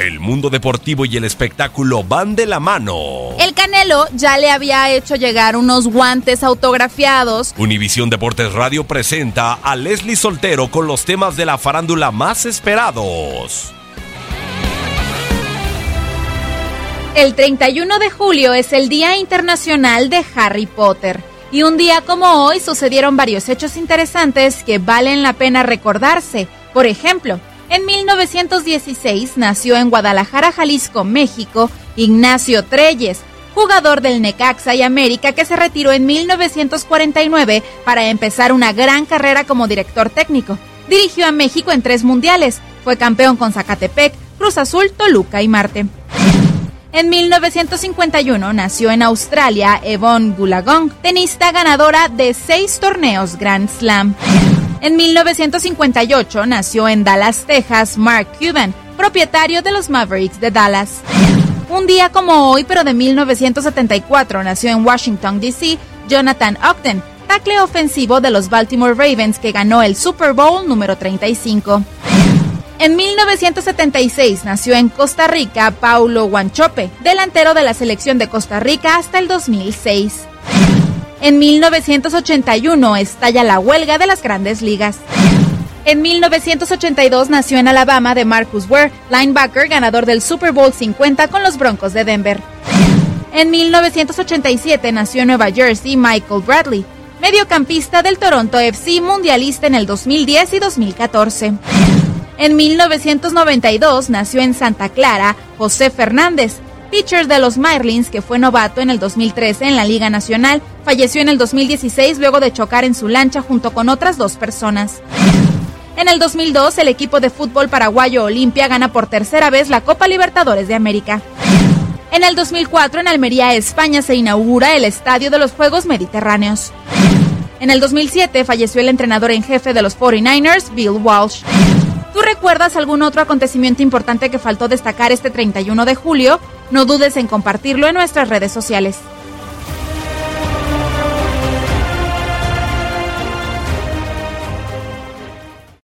El mundo deportivo y el espectáculo van de la mano. El Canelo ya le había hecho llegar unos guantes autografiados. Univisión Deportes Radio presenta a Leslie Soltero con los temas de la farándula más esperados. El 31 de julio es el Día Internacional de Harry Potter. Y un día como hoy sucedieron varios hechos interesantes que valen la pena recordarse. Por ejemplo, en 1916 nació en Guadalajara, Jalisco, México, Ignacio Treyes, jugador del Necaxa y América que se retiró en 1949 para empezar una gran carrera como director técnico. Dirigió a México en tres mundiales, fue campeón con Zacatepec, Cruz Azul, Toluca y Marte. En 1951 nació en Australia Yvonne Goolagong, tenista ganadora de seis torneos Grand Slam. En 1958 nació en Dallas, Texas, Mark Cuban, propietario de los Mavericks de Dallas. Un día como hoy, pero de 1974, nació en Washington, D.C., Jonathan Ogden, tackle ofensivo de los Baltimore Ravens que ganó el Super Bowl número 35. En 1976 nació en Costa Rica Paulo Guanchope, delantero de la selección de Costa Rica hasta el 2006. En 1981 estalla la huelga de las grandes ligas. En 1982 nació en Alabama de Marcus Ware, linebacker ganador del Super Bowl 50 con los Broncos de Denver. En 1987 nació en Nueva Jersey Michael Bradley, mediocampista del Toronto FC, mundialista en el 2010 y 2014. En 1992 nació en Santa Clara José Fernández, pitcher de los Marlins que fue novato en el 2013 en la Liga Nacional, falleció en el 2016 luego de chocar en su lancha junto con otras dos personas. En el 2002 el equipo de fútbol paraguayo Olimpia gana por tercera vez la Copa Libertadores de América. En el 2004 en Almería, España se inaugura el Estadio de los Juegos Mediterráneos. En el 2007 falleció el entrenador en jefe de los 49ers, Bill Walsh. ¿Tú recuerdas algún otro acontecimiento importante que faltó destacar este 31 de julio? No dudes en compartirlo en nuestras redes sociales.